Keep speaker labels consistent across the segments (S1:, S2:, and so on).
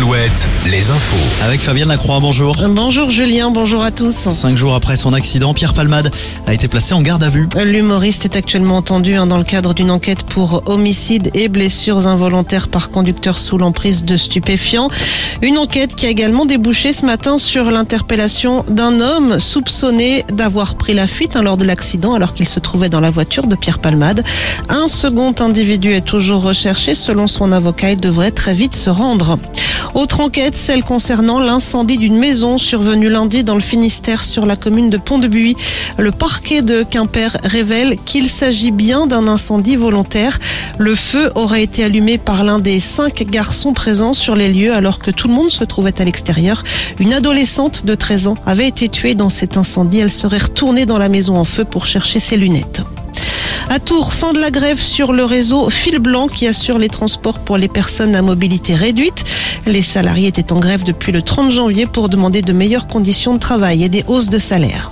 S1: Alouette, les infos.
S2: Avec Fabienne Lacroix, bonjour.
S3: Bonjour Julien, bonjour à tous.
S2: Cinq jours après son accident, Pierre Palmade a été placé en garde à vue.
S3: L'humoriste est actuellement entendu hein, dans le cadre d'une enquête pour homicide et blessures involontaires par conducteur sous l'emprise de stupéfiants. Une enquête qui a également débouché ce matin sur l'interpellation d'un homme soupçonné d'avoir pris la fuite hein, lors de l'accident alors qu'il se trouvait dans la voiture de Pierre Palmade. Un second individu est toujours recherché. Selon son avocat, il devrait très vite se rendre. Autre enquête, celle concernant l'incendie d'une maison survenue lundi dans le Finistère sur la commune de Pont-de-Buis. Le parquet de Quimper révèle qu'il s'agit bien d'un incendie volontaire. Le feu aurait été allumé par l'un des cinq garçons présents sur les lieux alors que tout le monde se trouvait à l'extérieur. Une adolescente de 13 ans avait été tuée dans cet incendie. Elle serait retournée dans la maison en feu pour chercher ses lunettes. À Tours, fin de la grève sur le réseau Fil Blanc qui assure les transports pour les personnes à mobilité réduite. Les salariés étaient en grève depuis le 30 janvier pour demander de meilleures conditions de travail et des hausses de salaire.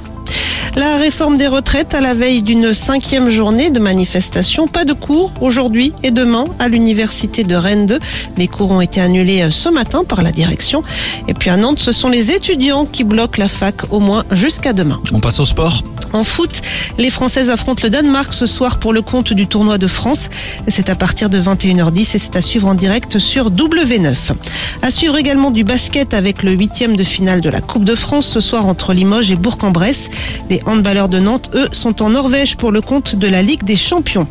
S3: La réforme des retraites à la veille d'une cinquième journée de manifestation. Pas de cours aujourd'hui et demain à l'université de Rennes 2. Les cours ont été annulés ce matin par la direction. Et puis à Nantes, ce sont les étudiants qui bloquent la fac au moins jusqu'à demain.
S2: On passe au sport.
S3: En foot, les Françaises affrontent le Danemark ce soir pour le compte du tournoi de France. C'est à partir de 21h10 et c'est à suivre en direct sur W9. À suivre également du basket avec le huitième de finale de la Coupe de France ce soir entre Limoges et Bourg-en-Bresse. Les handballeurs de Nantes, eux, sont en Norvège pour le compte de la Ligue des Champions.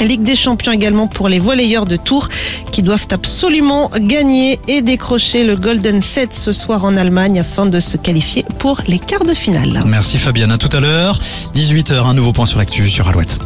S3: Ligue des champions également pour les volleyeurs de Tours qui doivent absolument gagner et décrocher le Golden Set ce soir en Allemagne afin de se qualifier pour les quarts de finale.
S2: Merci Fabienne, à tout à l'heure. 18h, un nouveau point sur l'actu sur Alouette.